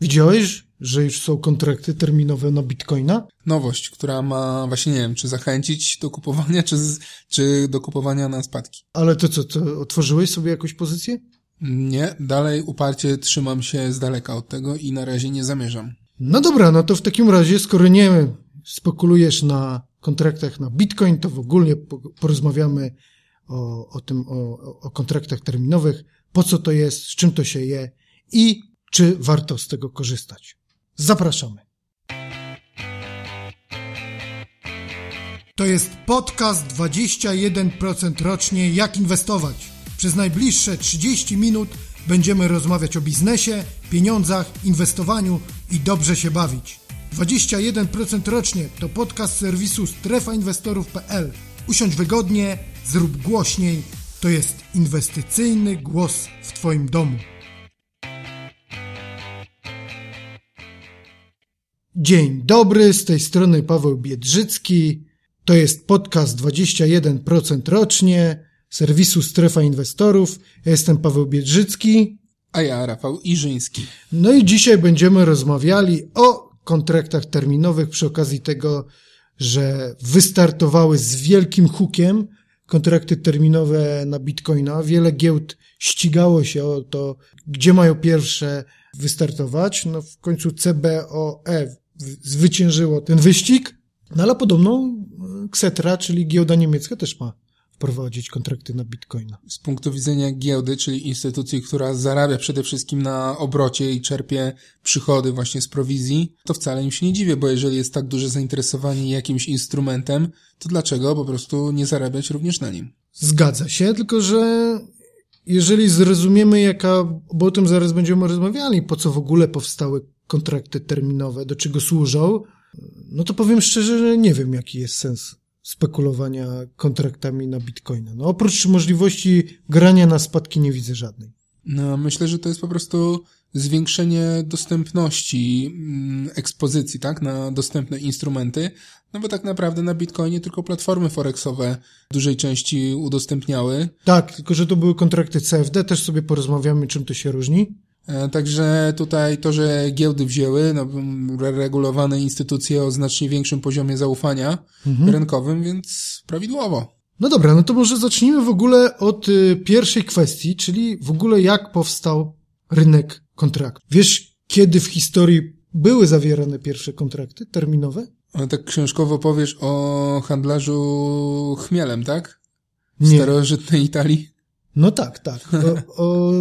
Widziałeś, że już są kontrakty terminowe na bitcoina? Nowość, która ma właśnie, nie wiem, czy zachęcić do kupowania, czy, czy do kupowania na spadki. Ale to co, to otworzyłeś sobie jakąś pozycję? Nie, dalej uparcie trzymam się z daleka od tego i na razie nie zamierzam. No dobra, no to w takim razie, skoro nie spekulujesz na kontraktach na bitcoin, to w ogóle porozmawiamy o, o tym, o, o kontraktach terminowych, po co to jest, z czym to się je i czy warto z tego korzystać. Zapraszamy. To jest podcast 21% rocznie Jak inwestować. Przez najbliższe 30 minut będziemy rozmawiać o biznesie, pieniądzach, inwestowaniu i dobrze się bawić. 21% rocznie to podcast serwisu strefainwestorów.pl. Usiądź wygodnie, zrób głośniej. To jest inwestycyjny głos w Twoim domu. Dzień dobry, z tej strony Paweł Biedrzycki. To jest podcast 21% rocznie serwisu Strefa Inwestorów. Ja jestem Paweł Biedrzycki. A ja Rafał Iżyński. No i dzisiaj będziemy rozmawiali o kontraktach terminowych przy okazji tego, że wystartowały z wielkim hukiem kontrakty terminowe na Bitcoina. Wiele giełd ścigało się o to, gdzie mają pierwsze wystartować. No w końcu CBOE zwyciężyło ten wyścig, no ale podobno Xetra, czyli giełda niemiecka też ma wprowadzić kontrakty na bitcoina. Z punktu widzenia giełdy, czyli instytucji, która zarabia przede wszystkim na obrocie i czerpie przychody właśnie z prowizji, to wcale im się nie dziwię, bo jeżeli jest tak duże zainteresowanie jakimś instrumentem, to dlaczego po prostu nie zarabiać również na nim? Zgadza się, tylko że jeżeli zrozumiemy jaka, bo o tym zaraz będziemy rozmawiali, po co w ogóle powstały kontrakty terminowe, do czego służą, no to powiem szczerze, że nie wiem jaki jest sens spekulowania kontraktami na bitcoina. No oprócz możliwości grania na spadki nie widzę żadnej. No, myślę, że to jest po prostu zwiększenie dostępności mm, ekspozycji, tak, na dostępne instrumenty, no bo tak naprawdę na Bitcoinie tylko platformy forexowe w dużej części udostępniały. Tak, tylko że to były kontrakty CFD, też sobie porozmawiamy, czym to się różni. E, także tutaj to, że giełdy wzięły, no, regulowane instytucje o znacznie większym poziomie zaufania mhm. rynkowym, więc prawidłowo. No dobra, no to może zacznijmy w ogóle od y, pierwszej kwestii, czyli w ogóle jak powstał rynek kontraktów. Wiesz, kiedy w historii były zawierane pierwsze kontrakty terminowe? Ale tak książkowo powiesz o handlarzu chmielem, tak? W Nie. starożytnej Italii? No tak, tak. O, o,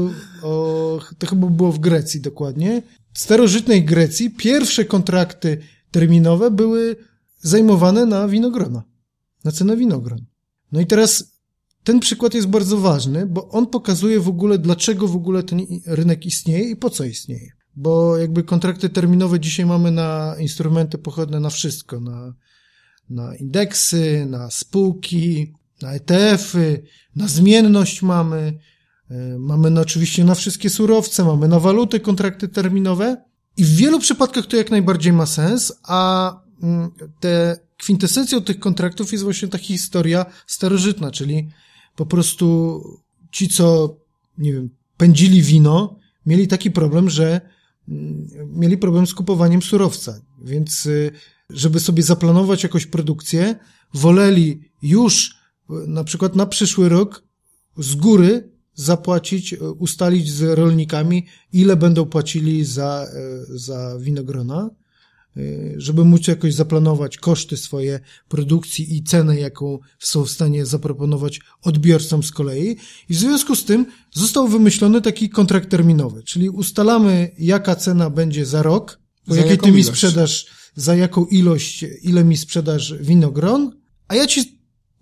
o, to chyba było w Grecji dokładnie. W starożytnej Grecji pierwsze kontrakty terminowe były zajmowane na winogrona, na cenę winogron. No i teraz ten przykład jest bardzo ważny, bo on pokazuje w ogóle, dlaczego w ogóle ten rynek istnieje i po co istnieje. Bo jakby kontrakty terminowe dzisiaj mamy na instrumenty pochodne na wszystko, na, na indeksy, na spółki, na ETF-y, na zmienność mamy, e, mamy oczywiście na wszystkie surowce, mamy na waluty kontrakty terminowe. I w wielu przypadkach to jak najbardziej ma sens, a mm, te kwintesencją tych kontraktów jest właśnie ta historia starożytna, czyli po prostu ci, co, nie wiem, pędzili wino, mieli taki problem, że mm, mieli problem z kupowaniem surowca, więc y, żeby sobie zaplanować jakąś produkcję, woleli już na przykład na przyszły rok z góry zapłacić, e, ustalić z rolnikami, ile będą płacili za, e, za winogrona, e, żeby móc jakoś zaplanować koszty swojej produkcji i cenę, jaką są w stanie zaproponować odbiorcom z kolei. I w związku z tym został wymyślony taki kontrakt terminowy, czyli ustalamy, jaka cena będzie za rok, po jakiej ty mi sprzedasz, za jaką ilość, ile mi sprzedasz winogron, a ja ci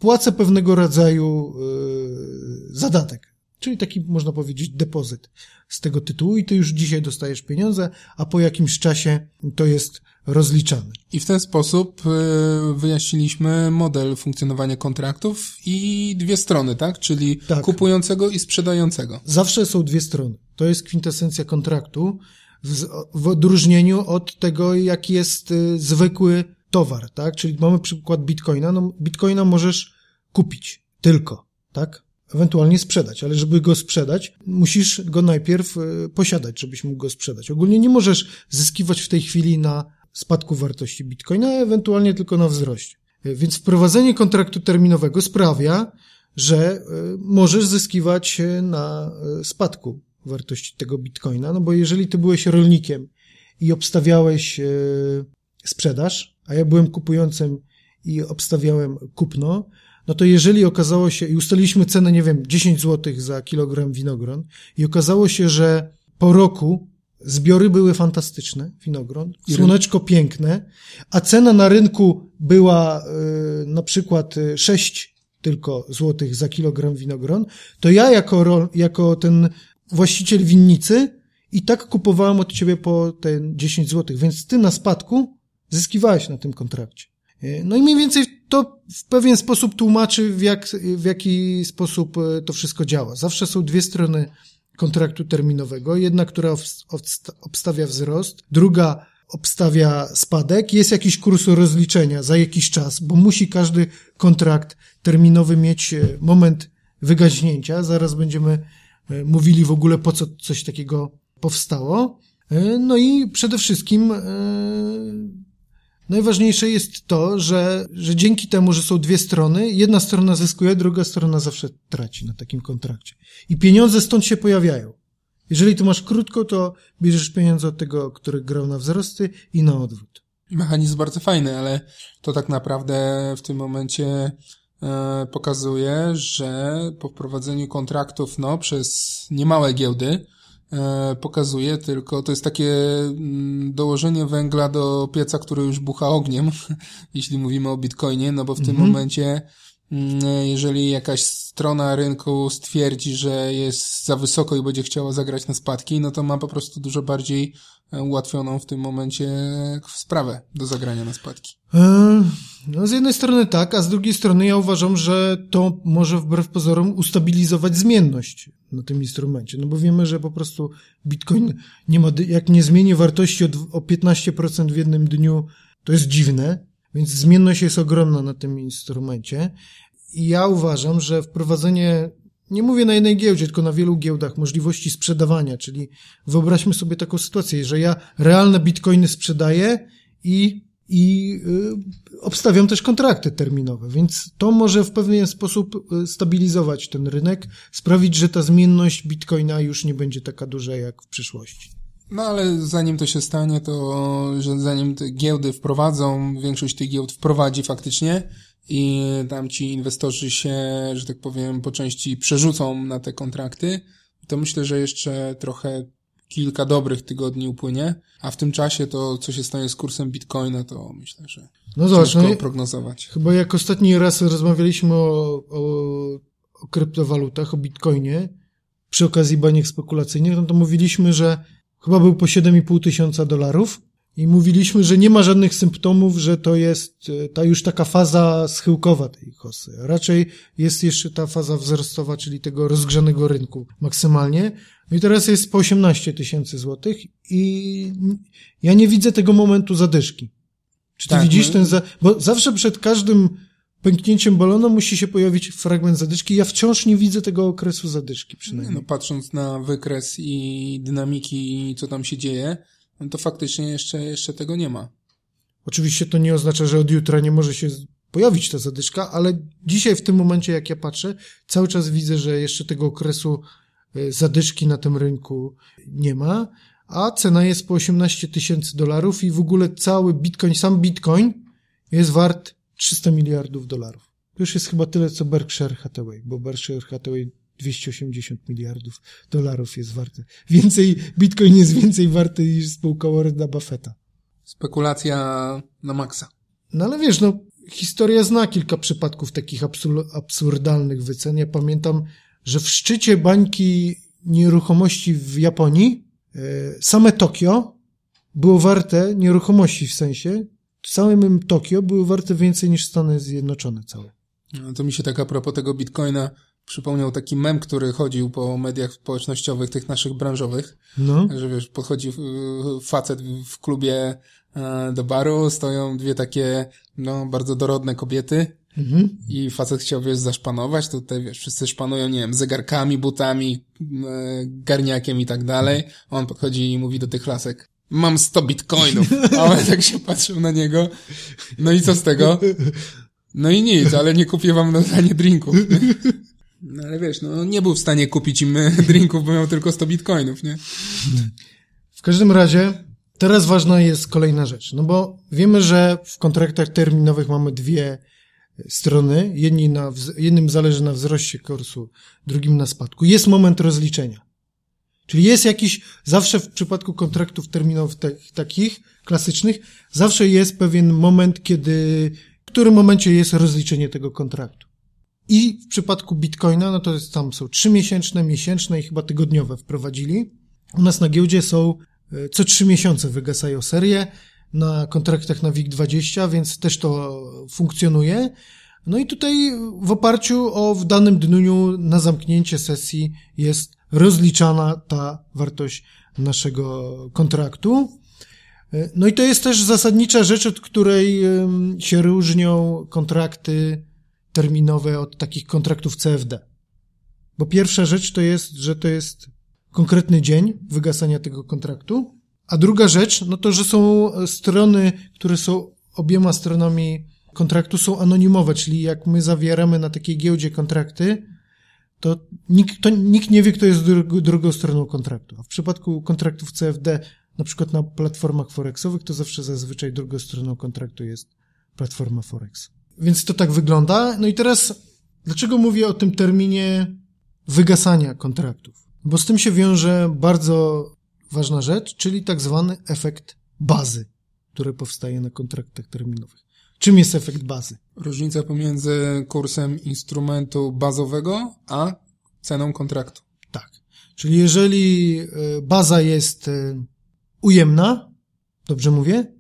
płacę pewnego rodzaju yy, zadatek. Czyli taki, można powiedzieć, depozyt z tego tytułu i ty już dzisiaj dostajesz pieniądze, a po jakimś czasie to jest rozliczane. I w ten sposób yy, wyjaśniliśmy model funkcjonowania kontraktów i dwie strony, tak? Czyli tak. kupującego i sprzedającego. Zawsze są dwie strony. To jest kwintesencja kontraktu w, w odróżnieniu od tego, jaki jest y, zwykły towar, tak? Czyli mamy przykład bitcoina. No, bitcoina możesz kupić tylko, tak? ewentualnie sprzedać, ale żeby go sprzedać, musisz go najpierw e, posiadać, żebyś mógł go sprzedać. Ogólnie nie możesz zyskiwać w tej chwili na spadku wartości bitcoina, ewentualnie tylko na wzroście. E, więc wprowadzenie kontraktu terminowego sprawia, że e, możesz zyskiwać na spadku wartości tego bitcoina, no bo jeżeli ty byłeś rolnikiem i obstawiałeś sprzedaż, a ja byłem kupującym i obstawiałem kupno, no to jeżeli okazało się, i ustaliliśmy cenę, nie wiem, 10 zł za kilogram winogron, i okazało się, że po roku zbiory były fantastyczne, winogron, słoneczko piękne, a cena na rynku była y, na przykład 6 tylko złotych za kilogram winogron, to ja jako, jako ten właściciel winnicy i tak kupowałem od ciebie po ten 10 złotych, więc ty na spadku zyskiwałeś na tym kontrakcie. Y, no i mniej więcej to w pewien sposób tłumaczy, w, jak, w jaki sposób e, to wszystko działa. Zawsze są dwie strony kontraktu terminowego. Jedna, która obstawia wzrost, druga obstawia spadek. Jest jakiś kurs rozliczenia za jakiś czas, bo musi każdy kontrakt terminowy mieć e, moment wygaźnięcia. Zaraz będziemy e, mówili w ogóle, po co coś takiego powstało. No i przede wszystkim Najważniejsze jest to, że, że dzięki temu, że są dwie strony, jedna strona zyskuje, druga strona zawsze traci na takim kontrakcie. I pieniądze stąd się pojawiają. Jeżeli tu masz krótko, to bierzesz pieniądze od tego, który grał na wzrosty i na odwrót. Mechanizm bardzo fajny, ale to tak naprawdę w tym momencie e, pokazuje, że po wprowadzeniu kontraktów no, przez niemałe giełdy, pokazuje, tylko to jest takie mm, dołożenie węgla do pieca, który już bucha ogniem, jeśli mówimy o bitcoinie, no bo w tym mhm. momencie, mm, jeżeli jakaś strona rynku stwierdzi, że jest za wysoko i będzie chciała zagrać na spadki, no to ma po prostu dużo bardziej e, ułatwioną w tym momencie sprawę do zagrania na spadki. E, no z jednej strony tak, a z drugiej strony ja uważam, że to może wbrew pozorom ustabilizować zmienność na tym instrumencie, no bo wiemy, że po prostu Bitcoin nie ma, jak nie zmieni wartości o 15% w jednym dniu, to jest dziwne, więc zmienność jest ogromna na tym instrumencie i ja uważam, że wprowadzenie nie mówię na jednej giełdzie, tylko na wielu giełdach, możliwości sprzedawania, czyli wyobraźmy sobie taką sytuację, że ja realne bitcoiny sprzedaję i i y, obstawiam też kontrakty terminowe, więc to może w pewien sposób y, stabilizować ten rynek, sprawić, że ta zmienność bitcoina już nie będzie taka duża jak w przyszłości. No ale zanim to się stanie, to że zanim te giełdy wprowadzą, większość tych giełd wprowadzi faktycznie i tam ci inwestorzy się, że tak powiem, po części przerzucą na te kontrakty, to myślę, że jeszcze trochę kilka dobrych tygodni upłynie, a w tym czasie to, co się stanie z kursem bitcoina, to myślę, że no zobacz, no, prognozować. Chyba jak ostatni raz rozmawialiśmy o, o, o kryptowalutach, o bitcoinie, przy okazji baniek spekulacyjnych, no to mówiliśmy, że chyba był po 7,5 tysiąca dolarów, i mówiliśmy, że nie ma żadnych symptomów, że to jest e, ta już taka faza schyłkowa tej kosy. Raczej jest jeszcze ta faza wzrostowa, czyli tego rozgrzanego rynku maksymalnie. No i teraz jest po 18 tysięcy złotych i ja nie widzę tego momentu zadyszki. Czy ty tak, widzisz my... ten za... Bo zawsze przed każdym pęknięciem balonu musi się pojawić fragment zadyszki. Ja wciąż nie widzę tego okresu zadyszki przynajmniej. No, patrząc na wykres i dynamiki, co tam się dzieje, no to faktycznie jeszcze, jeszcze tego nie ma. Oczywiście to nie oznacza, że od jutra nie może się pojawić ta zadyszka, ale dzisiaj w tym momencie, jak ja patrzę, cały czas widzę, że jeszcze tego okresu e, zadyszki na tym rynku nie ma, a cena jest po 18 tysięcy dolarów i w ogóle cały bitcoin, sam bitcoin jest wart 300 miliardów dolarów. To już jest chyba tyle, co Berkshire Hathaway, bo Berkshire Hathaway 280 miliardów dolarów jest warte. Więcej, bitcoin jest więcej warty niż spółka Warrena Buffetta. Spekulacja na maksa. No ale wiesz, no, historia zna kilka przypadków takich absurdalnych wycen. Ja pamiętam, że w szczycie bańki nieruchomości w Japonii e, same Tokio było warte, nieruchomości w sensie, samym Tokio były warte więcej niż Stany Zjednoczone całe. No to mi się tak a propos tego bitcoina przypomniał taki mem, który chodził po mediach społecznościowych, tych naszych branżowych, no. że wiesz, podchodzi facet w klubie e, do baru, stoją dwie takie, no, bardzo dorodne kobiety Mhm. I facet chciał, wiesz, zaszpanować, tutaj, wiesz, wszyscy szpanują, nie wiem, zegarkami, butami, e, garniakiem i tak dalej. On podchodzi i mówi do tych lasek, mam 100 bitcoinów. A on tak się patrzył na niego. No i co z tego? No i nic, ale nie kupię wam na zdanie drinków. No ale wiesz, no nie był w stanie kupić im drinków, bo miał tylko 100 bitcoinów, nie? W każdym razie, teraz ważna jest kolejna rzecz, no bo wiemy, że w kontraktach terminowych mamy dwie strony. Jedni na, jednym zależy na wzroście kursu, drugim na spadku. Jest moment rozliczenia. Czyli jest jakiś, zawsze w przypadku kontraktów terminowych te, takich klasycznych, zawsze jest pewien moment, kiedy, w którym momencie jest rozliczenie tego kontraktu. I w przypadku Bitcoina, no to jest, tam są trzymiesięczne, miesięczne i chyba tygodniowe wprowadzili. U nas na giełdzie są e, co trzy miesiące wygasają serie na kontraktach na WIG20, więc też to funkcjonuje. No i tutaj w oparciu o w danym dniu na zamknięcie sesji jest rozliczana ta wartość naszego kontraktu. E, No i to jest też zasadnicza rzecz, od której się różnią kontrakty terminowe od takich kontraktów CFD. Bo pierwsza rzecz to jest, że to jest konkretny dzień wygasania tego kontraktu, a druga rzecz, no to, że są strony, które są obiema stronami kontraktu są anonimowe, czyli jak my zawieramy na takiej giełdzie kontrakty, to nikt, to nikt nie wie, kto jest dru- drugą stroną kontraktu. A w przypadku kontraktów CFD, na przykład na platformach forexowych, to zawsze zazwyczaj drugą stroną kontraktu jest platforma Forex. Więc to tak wygląda. No i teraz, dlaczego mówię o tym terminie wygasania kontraktów? Bo z tym się wiąże bardzo ważna rzecz, czyli tak zwany efekt bazy, który powstaje na kontraktach terminowych. Czym jest efekt bazy? Różnica pomiędzy kursem instrumentu bazowego, a ceną kontraktu. Tak. Czyli jeżeli e, baza jest e, ujemna, dobrze mówię?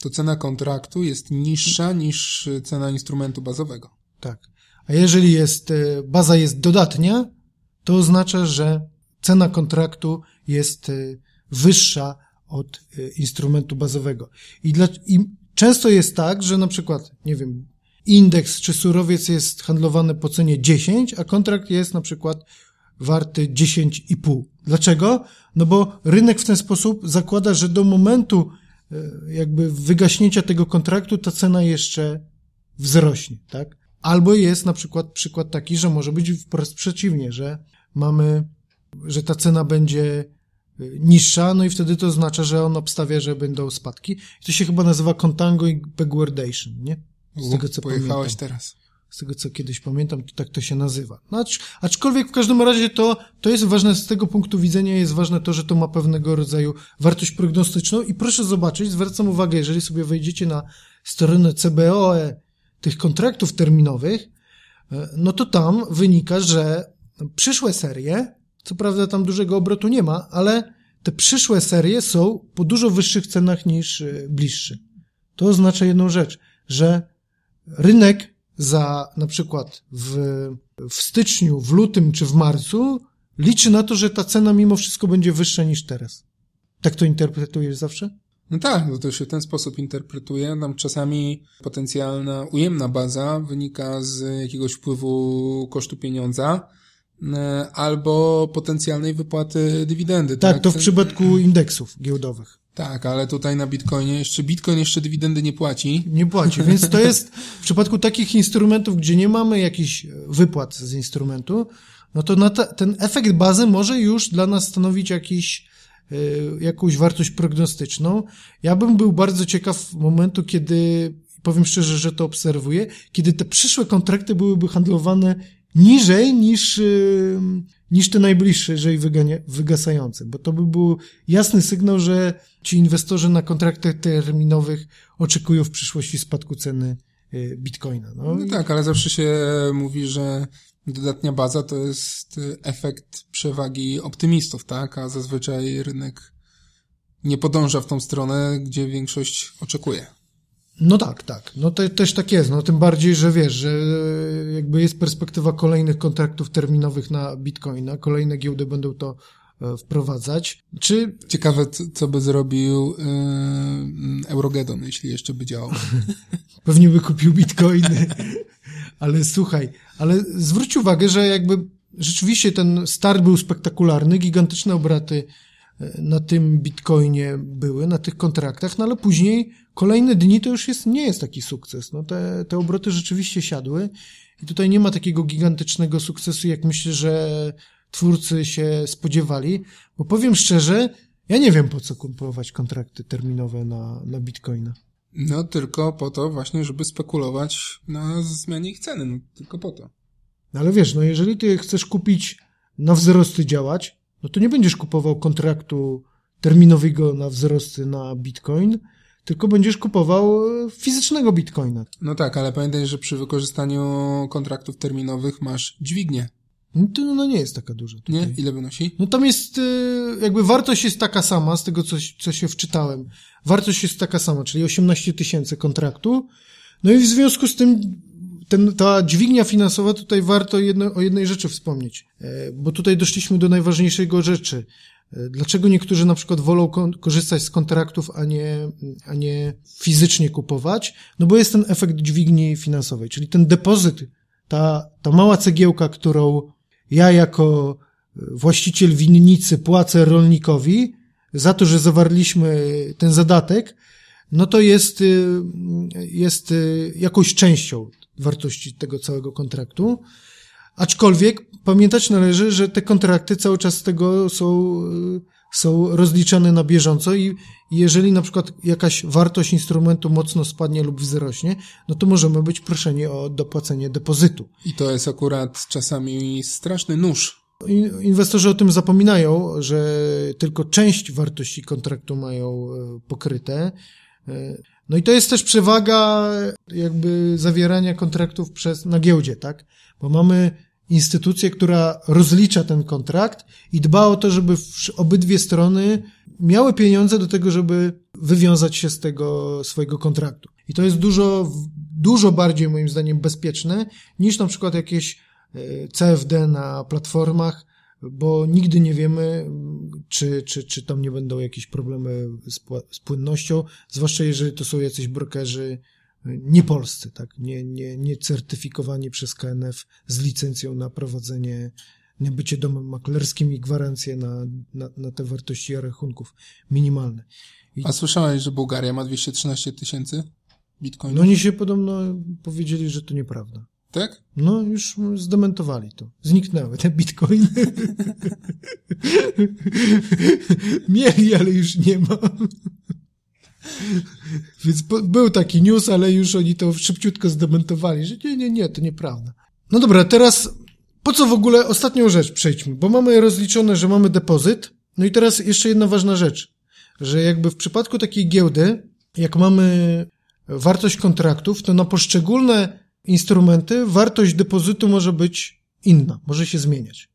To cena kontraktu jest niższa niż cena instrumentu bazowego. Tak. A jeżeli jest, e, baza jest dodatnia, to oznacza, że cena kontraktu jest e, wyższa od instrumentu bazowego. I, dla, I często jest tak, że na przykład, nie wiem, indeks czy surowiec jest handlowany po cenie 10, a kontrakt jest na przykład warty 10,5. Dlaczego? No bo rynek w ten sposób zakłada, że do momentu jakby wygaśnięcia tego kontraktu ta cena jeszcze wzrośnie, tak? Albo jest na przykład przykład taki, że może być wprost przeciwnie, że mamy, że ta cena będzie y, niższa, no i wtedy to oznacza, że on obstawia, że będą spadki. I to się chyba nazywa contango i backwardation, nie? Z tego co Pojechałeś pamiętam. teraz. Z tego co kiedyś pamiętam, to tak to się nazywa. No, acz, aczkolwiek w każdym razie to, to jest ważne z tego punktu widzenia, jest ważne to, że to ma pewnego rodzaju wartość prognostyczną i proszę zobaczyć, zwracam uwagę, jeżeli sobie wejdziecie na stronę CBOE tych kontraktów terminowych, e, no to tam wynika, że przyszłe serie, co prawda tam dużego obrotu nie ma, ale te przyszłe serie są po dużo wyższych cenach niż e, bliższe. To oznacza jedną rzecz, że rynek za na przykład w, w styczniu, w lutym czy w marcu liczy na to, że ta cena mimo wszystko będzie wyższa niż teraz. Tak to interpretujesz zawsze? No tak, no to się w ten sposób interpretuje. Tam czasami potencjalna ujemna baza wynika z jakiegoś wpływu kosztu pieniądza e, albo potencjalnej wypłaty dywidendy. Tak, to w przypadku indeksów giełdowych. Tak, ale tutaj na Bitcoinie jeszcze Bitcoin jeszcze dywidendy nie płaci. Nie płaci, więc to jest w przypadku takich instrumentów, gdzie nie mamy jakichś wypłat z instrumentu, no to na te, ten efekt bazy może już dla nas stanowić jakiś, y, jakąś wartość prognostyczną. Ja bym był bardzo ciekaw momentu, kiedy, powiem szczerze, że to obserwuję, kiedy te przyszłe kontrakty byłyby handlowane niżej niż, y, niż te najbliższe, jeżeli wygania, wygasające, bo to by był jasny sygnał, że ci inwestorzy na kontraktach terminowych oczekują w przyszłości spadku ceny y, bitcoina. No, No i- tak, ale zawsze się mówi, że dodatnia baza to jest efekt przewagi optymistów, tak? A zazwyczaj rynek nie podąża w tą stronę, gdzie większość oczekuje. No tak, tak. No to też tak jest. No tym bardziej, że wiesz, że e, jakby jest perspektywa kolejnych kontraktów terminowych na bitcoina, kolejne giełdy będą to e, wprowadzać. Czy Ciekawe, co, by zrobił yy, Eurogedon, jeśli jeszcze by działał. pewnie by kupił bitcoiny. ale słuchaj, ale zwróć uwagę, że jakby rzeczywiście ten start był spektakularny, gigantyczne obraty e, na tym bitcoinie były, na tych kontraktach, no ale później kolejne dni to już jest, nie jest taki sukces. No te, te obroty rzeczywiście siadły i tutaj nie ma takiego gigantycznego sukcesu, jak myślę, że twórcy się spodziewali, bo powiem szczerze, ja nie wiem po co kupować kontrakty terminowe na, na bitcoina. No tylko po to właśnie, żeby spekulować na zmianie ich ceny, no tylko po to. No ale wiesz, no jeżeli ty chcesz kupić na wzrosty działać, no to nie będziesz kupował kontraktu terminowego na wzrosty na bitcoin, tylko będziesz kupował e, fizycznego bitcoina. No tak, ale pamiętaj, że przy wykorzystaniu kontraktów terminowych masz dźwignię. No to no nie jest taka duża. Tutaj. Nie? Ile wynosi? No tam jest, e, jakby wartość jest taka sama, z tego co, co się wczytałem. Wartość jest taka sama, czyli 18 tysięcy kontraktu. No i w związku z tym ten, ta dźwignia finansowa, tutaj warto jedno, o jednej rzeczy wspomnieć, e, bo tutaj doszliśmy do najważniejszego rzeczy. E, dlaczego niektórzy na przykład wolą korzystać z kontraktów, a nie, a nie fizycznie kupować? No bo jest ten efekt dźwigni finansowej, czyli ten depozyt, ta, ta mała cegiełka, którą ja jako właściciel winnicy płacę rolnikowi za to, że zawarliśmy ten zadatek, no to jest, jest jakąś częścią wartości tego całego kontraktu. Aczkolwiek pamiętać należy, że te kontrakty cały czas z tego są, są rozliczane na bieżąco i jeżeli na przykład jakaś wartość instrumentu mocno spadnie lub wzrośnie, no to możemy być proszeni o dopłacenie depozytu. I to jest akurat czasami straszny nóż. Inwestorzy o tym zapominają, że tylko część wartości kontraktu mają e, pokryte. No i to jest też przewaga jakby zawierania kontraktów przez, na giełdzie, tak? Bo mamy instytucję, która rozlicza ten kontrakt i dba o to, żeby obydwie strony miały pieniądze do tego, żeby wywiązać się z tego swojego kontraktu. I to jest dużo, dużo bardziej moim zdaniem bezpieczne niż na przykład jakieś e, CFD na platformach, bo nigdy nie wiemy, czy, czy, czy tam nie będą jakieś problemy z, z płynnością, zwłaszcza jeżeli to są jacyś brokerzy nie polscy, tak, nie, nie, nie certyfikowani przez KNF z licencją na prowadzenie, nie bycie domem maklerskim i gwarancje na, na, na te wartości rachunków minimalne. I... A słyszałeś, że Bułgaria ma 213 tysięcy bitcoinów? No oni się podobno powiedzieli, że to nieprawda. Tak? No, już zdementowali to. Zniknęły te bitcoiny. Mieli, ale już nie ma. Więc był taki news, ale już oni to szybciutko zdementowali, że nie, nie, nie, to nieprawda. No dobra, teraz po co w ogóle ostatnią rzecz przejdźmy, bo mamy rozliczone, że mamy depozyt. No i teraz jeszcze jedna ważna rzecz, że jakby w przypadku takiej giełdy, jak mamy wartość kontraktów, to na poszczególne instrumenty wartość depozytu może być inna, może się zmieniać.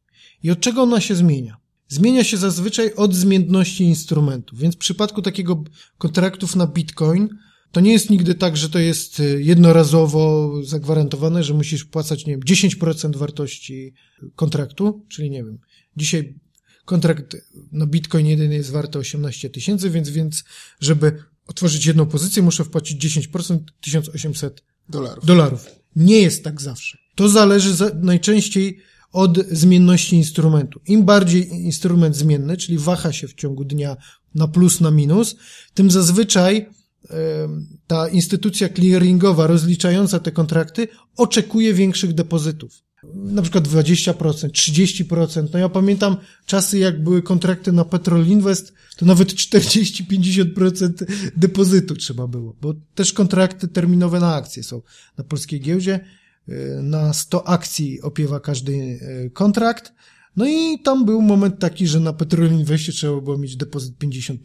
I od czego ona się zmienia? Zmienia się zazwyczaj od zmienności instrumentu, więc w przypadku takiego kontraktów na Bitcoin to nie jest nigdy tak, że to jest y, jednorazowo zagwarantowane, że musisz płacać, nie wiem, 10% wartości kontraktu, czyli nie wiem, dzisiaj kontrakt na Bitcoin jeden jest warty 18 tysięcy, więc, więc żeby otworzyć jedną pozycję, muszę wpłacić 10%, 1800 dolarów. dolarów. Nie jest tak zawsze. To zależy za, najczęściej od zmienności instrumentu. Im bardziej instrument zmienny, czyli waha się w ciągu dnia na plus, na minus, tym zazwyczaj ta instytucja clearingowa rozliczająca te kontrakty oczekuje większych depozytów. Na przykład 20%, 30%. No ja pamiętam czasy, jak były kontrakty na Petrol Invest, to nawet 40-50% depozytu trzeba było, bo też kontrakty terminowe na akcje są na polskiej giełdzie na 100 akcji opiewa każdy e, kontrakt. No i tam był moment taki, że na Petrol Investie trzeba było mieć depozyt 50%.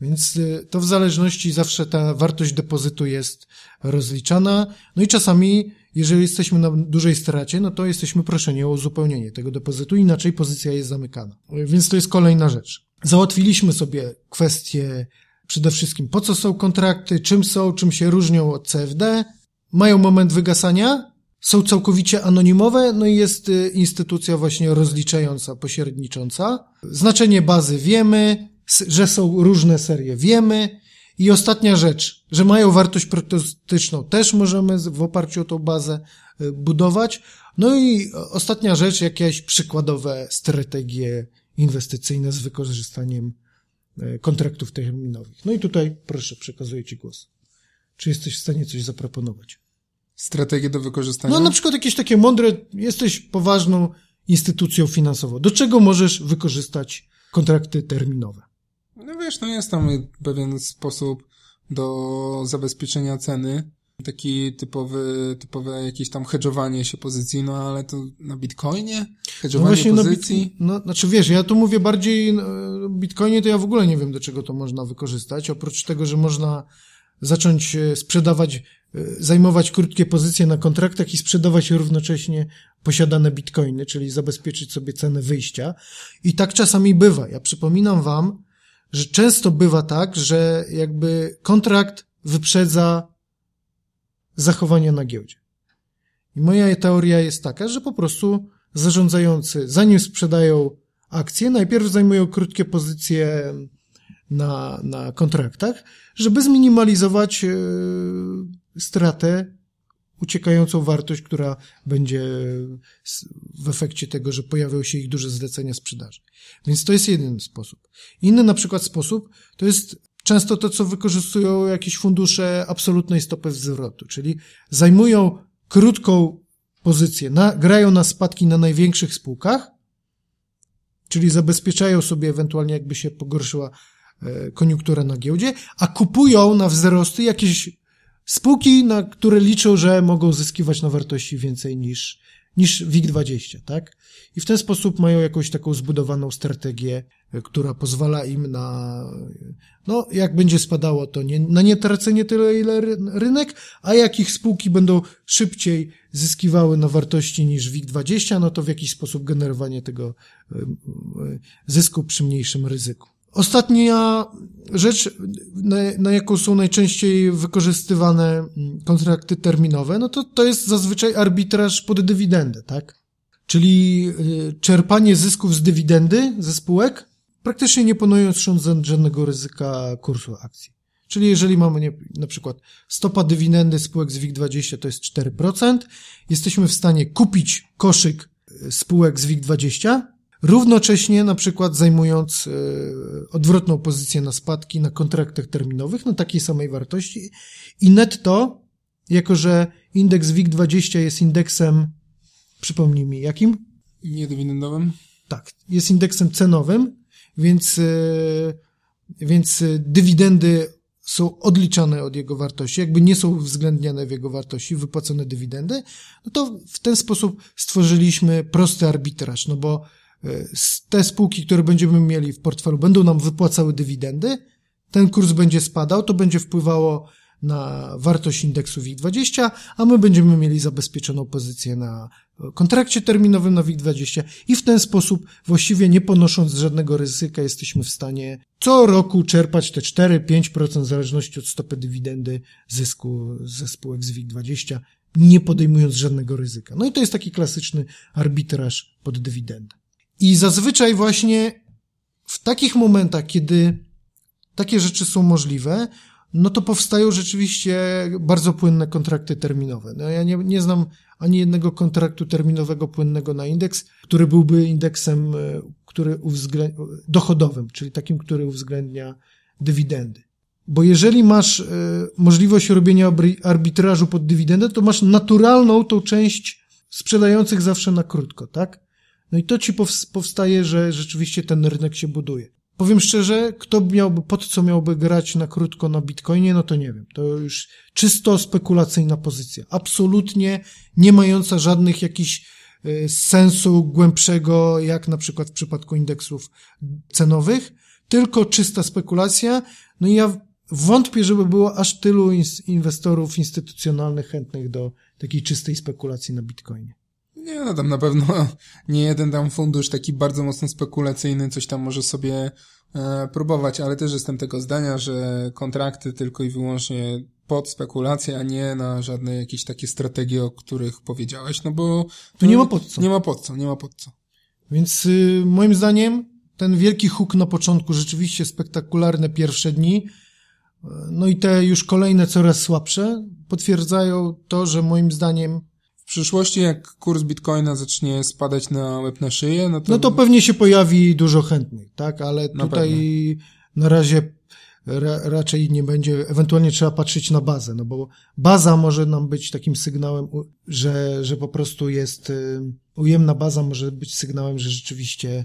Więc e, to w zależności zawsze ta wartość depozytu jest rozliczana. No i czasami, jeżeli jesteśmy na dużej stracie, no to jesteśmy proszeni o uzupełnienie tego depozytu, inaczej pozycja jest zamykana. Więc to jest kolejna rzecz. Załatwiliśmy sobie kwestię przede wszystkim, po co są kontrakty, czym są, czym się różnią od CFD, mają moment wygasania, są całkowicie anonimowe, no i jest y, instytucja właśnie rozliczająca, pośrednicząca. Znaczenie bazy wiemy, że są różne serie wiemy I ostatnia rzecz, że mają wartość prognostyczną. Też możemy w oparciu o tą bazę y, budować. No i ostatnia rzecz, jakieś przykładowe strategie inwestycyjne z wykorzystaniem y, kontraktów terminowych. No i tutaj proszę, przekazuję Ci głos. Czy jesteś w stanie coś zaproponować? Strategie do wykorzystania? No na przykład jakieś takie mądre, jesteś poważną instytucją finansową. Do czego możesz wykorzystać kontrakty terminowe? No wiesz, no jest tam pewien sposób do zabezpieczenia ceny. Taki typowy, typowe jakieś tam hedżowanie się pozycji, no ale to na bitcoinie? Hedżowanie no pozycji? No, znaczy wiesz, ja tu mówię bardziej no, bitcoinie, to ja w ogóle nie wiem, do czego to można wykorzystać. Oprócz tego, że można zacząć e, sprzedawać, e, zajmować krótkie pozycje na kontraktach i sprzedawać równocześnie posiadane bitcoiny, czyli zabezpieczyć sobie cenę wyjścia. I tak czasami bywa. Ja przypominam wam, że często bywa tak, że jakby kontrakt wyprzedza zachowania na giełdzie. I moja teoria jest taka, że po prostu zarządzający, zanim sprzedają akcje, najpierw zajmują krótkie pozycje na, na kontraktach, żeby zminimalizować e, stratę uciekającą wartość, która będzie w efekcie tego, że pojawią się ich duże zlecenia sprzedaży. Więc to jest jeden sposób. Inny na przykład sposób to jest często to, co wykorzystują jakieś fundusze absolutnej stopy zwrotu, czyli zajmują krótką pozycję, na, grają na spadki na największych spółkach, czyli zabezpieczają sobie ewentualnie jakby się pogorszyła e, koniunktura na giełdzie, a kupują na wzrosty jakieś Spółki, na które liczą, że mogą zyskiwać na wartości więcej niż, niż WIG20, tak? I w ten sposób mają jakąś taką zbudowaną strategię, która pozwala im na, no, jak będzie spadało, to nie, na nie tracenie tyle, ile rynek, a jak ich spółki będą szybciej zyskiwały na wartości niż WIG20, no to w jakiś sposób generowanie tego zysku przy mniejszym ryzyku. Ostatnia rzecz, na, na, jaką są najczęściej wykorzystywane kontrakty terminowe, no to, to jest zazwyczaj arbitraż pod dywidendę, tak? Czyli y, czerpanie zysków z dywidendy ze spółek, praktycznie nie ponosząc żadnego ryzyka kursu akcji. Czyli jeżeli mamy nie, na przykład stopa dywidendy spółek z WIG20 to jest 4%, jesteśmy w stanie kupić koszyk y, spółek z WIG20, równocześnie na przykład zajmując e, odwrotną pozycję na spadki na kontraktach terminowych na takiej samej wartości i netto, jako że indeks WIG20 jest indeksem, przypomnij mi, jakim? Niedywidendowym. Tak, jest indeksem cenowym, więc, e, więc dywidendy są odliczane od jego wartości, jakby nie są uwzględniane w jego wartości, wypłacone dywidendy, no to w ten sposób stworzyliśmy prosty arbitraż, no bo te spółki, które będziemy mieli w portfelu, będą nam wypłacały dywidendy, ten kurs będzie spadał, to będzie wpływało na wartość indeksu WIG20, a my będziemy mieli zabezpieczoną pozycję na kontrakcie terminowym na WIG20 i w ten sposób, właściwie nie ponosząc żadnego ryzyka, jesteśmy w stanie co roku czerpać te 4-5% w zależności od stopy dywidendy zysku ze spółek z WIG20, nie podejmując żadnego ryzyka. No i to jest taki klasyczny arbitraż pod dywidendę. I zazwyczaj właśnie w takich momentach, kiedy takie rzeczy są możliwe, no to powstają rzeczywiście bardzo płynne kontrakty terminowe. No ja nie, nie znam ani jednego kontraktu terminowego płynnego na indeks, który byłby indeksem, e, który uwzględnia, dochodowym, czyli takim, który uwzględnia dywidendy. Bo jeżeli masz y, możliwość robienia arbitrażu pod dywidendę, to masz naturalną tą część sprzedających zawsze na krótko, tak? No i to ci powstaje, że rzeczywiście ten rynek się buduje. Powiem szczerze, kto miałby, pod co miałby grać na krótko na Bitcoinie, no to nie wiem. To już czysto spekulacyjna pozycja. Absolutnie nie mająca żadnych jakichś y, sensu głębszego, jak na przykład w przypadku indeksów cenowych, tylko czysta spekulacja. No i ja wątpię, żeby było aż tylu inwestorów instytucjonalnych chętnych do takiej czystej spekulacji na Bitcoinie. Nie, no tam na pewno nie jeden tam fundusz taki bardzo mocno spekulacyjny coś tam może sobie e, próbować, ale też jestem tego zdania, że kontrakty tylko i wyłącznie pod spekulację, a nie na żadne jakieś takie strategie, o których powiedziałeś, no bo... Tu nie ma pod co. Nie ma pod co, nie ma pod co. Więc y, moim zdaniem ten wielki huk na początku, rzeczywiście spektakularne pierwsze dni, No i te już kolejne coraz słabsze potwierdzają to, że moim zdaniem przyszłości, jak kurs bitcoina zacznie spadać na łeb na szyję, no to... No to pewnie się pojawi dużo chętnych, tak? Ale na tutaj pewno. na razie ra, raczej nie będzie, ewentualnie trzeba patrzeć na bazę, no bo baza może nam być takim sygnałem, że, że po prostu jest, y, ujemna baza może być sygnałem, że rzeczywiście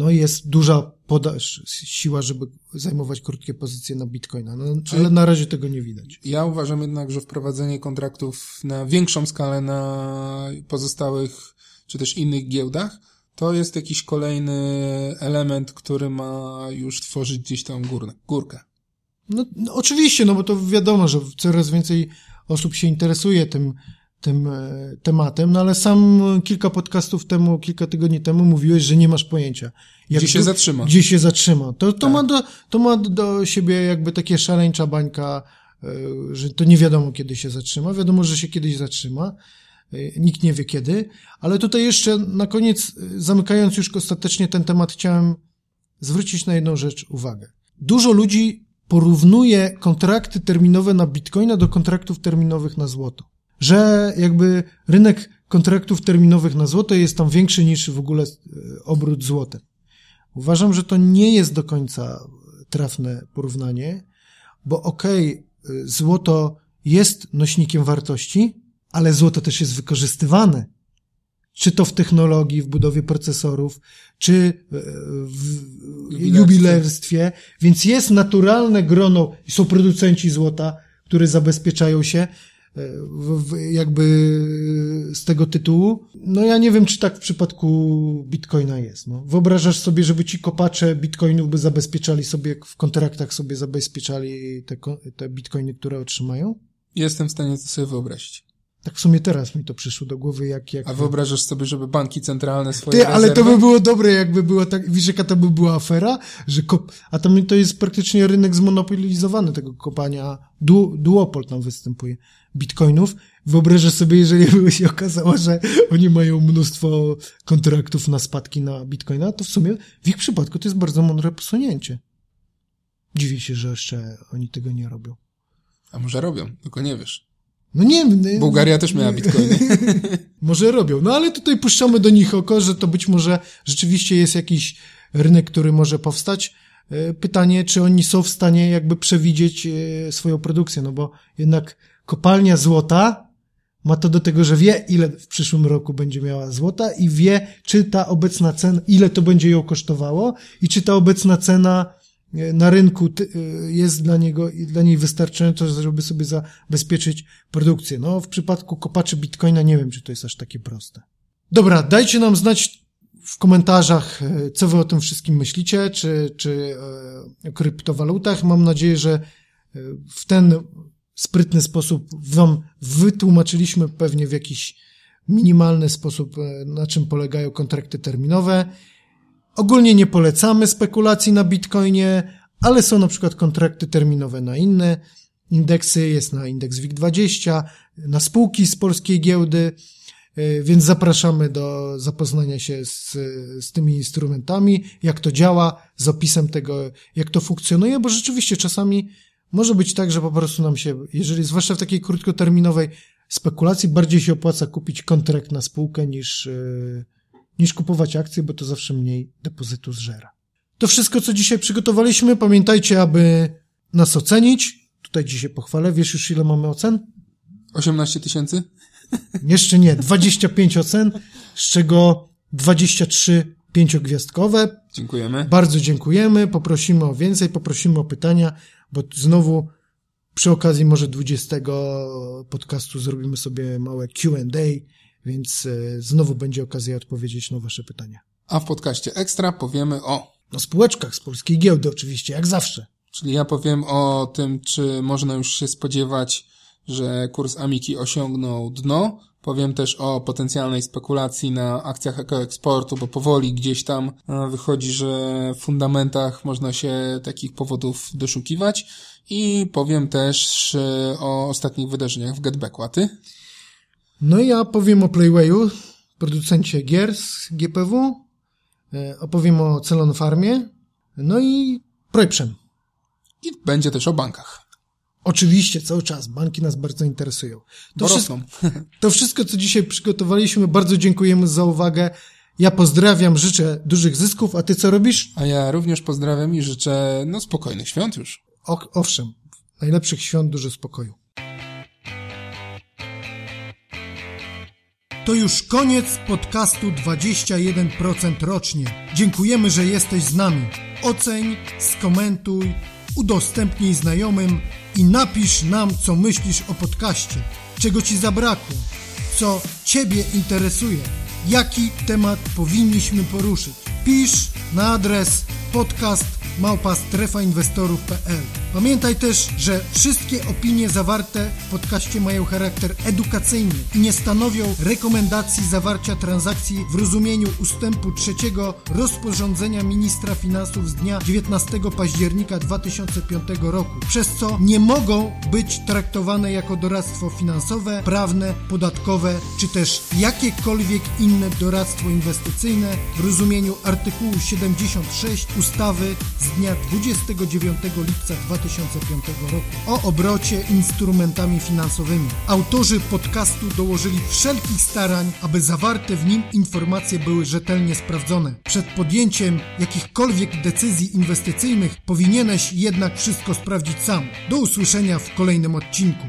no jest duża podaż, siła, żeby zajmować krótkie pozycje na bitcoina, no, ale na razie tego nie widać. Ja uważam jednak, że wprowadzenie kontraktów na większą skalę na pozostałych, czy też innych giełdach, to jest jakiś kolejny element, który ma już tworzyć gdzieś tam górę, górkę. No, no, oczywiście, no bo to wiadomo, że coraz więcej osób się interesuje tym, tym e, tematem, no ale sam kilka podcastów temu, kilka tygodni temu mówiłeś, że nie masz pojęcia. Jak gdzie się zatrzyma. Gdzie się zatrzyma. To, to, tak. ma, do, to ma do siebie jakby takie szaleńcza bańka, e, że to nie wiadomo kiedy się zatrzyma. Wiadomo, że się kiedyś zatrzyma. E, nikt nie wie kiedy. Ale tutaj jeszcze na koniec, zamykając już ostatecznie ten temat, chciałem zwrócić na jedną rzecz uwagę. Dużo ludzi porównuje kontrakty terminowe na bitcoina do kontraktów terminowych na złoto że jakby rynek kontraktów terminowych na złoto jest tam większy niż w ogóle e, obrót złotem. Uważam, że to nie jest do końca trafne porównanie, bo okej, okay, złoto jest nośnikiem wartości, ale złoto też jest wykorzystywane. Czy to w technologii, w budowie procesorów, czy e, w jubilerstwie, więc jest naturalne grono, są producenci złota, które zabezpieczają się, jakby z tego tytułu. No ja nie wiem, czy tak w przypadku Bitcoina jest. No. Wyobrażasz sobie, żeby ci kopacze Bitcoinów by zabezpieczali sobie, w kontraktach sobie zabezpieczali te, te Bitcoiny, które otrzymają? Jestem w stanie to sobie wyobrazić. Tak w sumie teraz mi to przyszło do głowy, jak... jak... A wyobrażasz sobie, żeby banki centralne swoje Ty, ale to by było dobre, jakby była tak... Wiesz, jaka to by była afera? Że kop... A tam to jest praktycznie rynek zmonopolizowany tego kopania. Du... Duopol tam występuje. Bitcoinów. Wyobrażasz sobie, jeżeli by się okazało, że oni mają mnóstwo kontraktów na spadki na Bitcoina, to w sumie w ich przypadku to jest bardzo mądre posunięcie. Dziwię się, że jeszcze oni tego nie robią. A może robią, tylko nie wiesz. No nie wiem. Bułgaria też miała bitcoiny. może robią. No ale tutaj puszczamy do nich oko, że to być może rzeczywiście jest jakiś rynek, który może powstać. E, pytanie, czy oni są w stanie jakby przewidzieć e, swoją produkcję, no bo jednak kopalnia złota ma to do tego, że wie, ile w przyszłym roku będzie miała złota i wie, czy ta obecna cena, ile to będzie ją kosztowało i czy ta obecna cena e, na rynku e, jest dla niego, dla niej wystarczająca, żeby sobie zabezpieczyć produkcję. No, w przypadku kopaczy bitcoina nie wiem, czy to jest aż takie proste. Dobra, dajcie nam znać w komentarzach, e, co wy o tym wszystkim myślicie, czy, czy o kryptowalutach. Mam nadzieję, że w ten sprytny sposób wam wytłumaczyliśmy pewnie w jakiś minimalny sposób, e, na czym polegają kontrakty terminowe. Ogólnie nie polecamy spekulacji na Bitcoinie, ale są na przykład kontrakty terminowe na inne indeksy, jest na indeks WIG20, na spółki z polskiej giełdy, e, więc zapraszamy do zapoznania się z, z tymi instrumentami, jak to działa, z opisem tego, jak to funkcjonuje, bo rzeczywiście czasami może być tak, że po prostu nam się, jeżeli zwłaszcza w takiej krótkoterminowej spekulacji, bardziej się opłaca kupić kontrakt na spółkę niż, yy, niż kupować akcje, bo to zawsze mniej depozytu zżera. To wszystko, co dzisiaj przygotowaliśmy. Pamiętajcie, aby nas ocenić. Tutaj dzisiaj pochwalę. Wiesz już, ile mamy ocen? 18 tysięcy? Jeszcze nie. 25 ocen, z czego 23 pięciogwiazdkowe. Dziękujemy. Bardzo dziękujemy. Poprosimy o więcej, poprosimy o pytania bo znowu przy okazji może 20 podcastu zrobimy sobie małe Q&A, więc e, znowu będzie okazja odpowiedzieć na wasze pytania. A w podcaście Ekstra powiemy o... O spółeczkach z polskiej giełdy oczywiście, jak zawsze. Czyli ja powiem o tym, czy można już się spodziewać, że kurs Amiki osiągnął dno, Powiem też o potencjalnej spekulacji na akcjach ekoeksportu, bo powoli gdzieś tam e, wychodzi, że w fundamentach można się takich powodów doszukiwać. I powiem też e, o ostatnich wydarzeniach w Getbacku. A ty? No ja powiem o Playwayu, producencie gier z GPW. E, opowiem o Celon Farmie. No i Projprzem. I będzie też o bankach. Oczywiście, cały czas. Banki nas bardzo interesują. To, wszystko, to wszystko, co dzisiaj przygotowaliśmy. Bardzo dziękujemy za uwagę. Ja pozdrawiam, życzę dużych zysków, a ty co robisz? A ja również pozdrawiam i życzę, no, spokojnych świąt już. O, owszem, najlepszych świąt, dużo spokoju. To już koniec podcastu 21% rocznie. Dziękujemy, że jesteś z nami. Oceń, skomentuj, udostępnij znajomym i napisz nam, co myślisz o podcaście, czego ci zabrakło, co ciebie interesuje, jaki temat powinniśmy poruszyć. Pisz na adres podcast małpastrefainwestorów.pl. Pamiętaj też, że wszystkie opinie zawarte w podcaście mają charakter edukacyjny i nie stanowią rekomendacji zawarcia transakcji w rozumieniu ustępu trzeciego rozporządzenia ministra finansów z dnia 19 października 2005 roku, przez co nie mogą być traktowane jako doradztwo finansowe, prawne, podatkowe czy też jakiekolwiek inne doradztwo inwestycyjne w rozumieniu artykułu 76 ustawy z dnia 29 lipca 2005 roku o obrocie instrumentami finansowymi. Autorzy podcastu dołożyli wszelkich starań, aby zawarte w nim informacje były rzetelnie sprawdzone. Przed podjęciem jakichkolwiek decyzji inwestycyjnych powinieneś jednak wszystko sprawdzić sam. Do usłyszenia w kolejnym odcinku.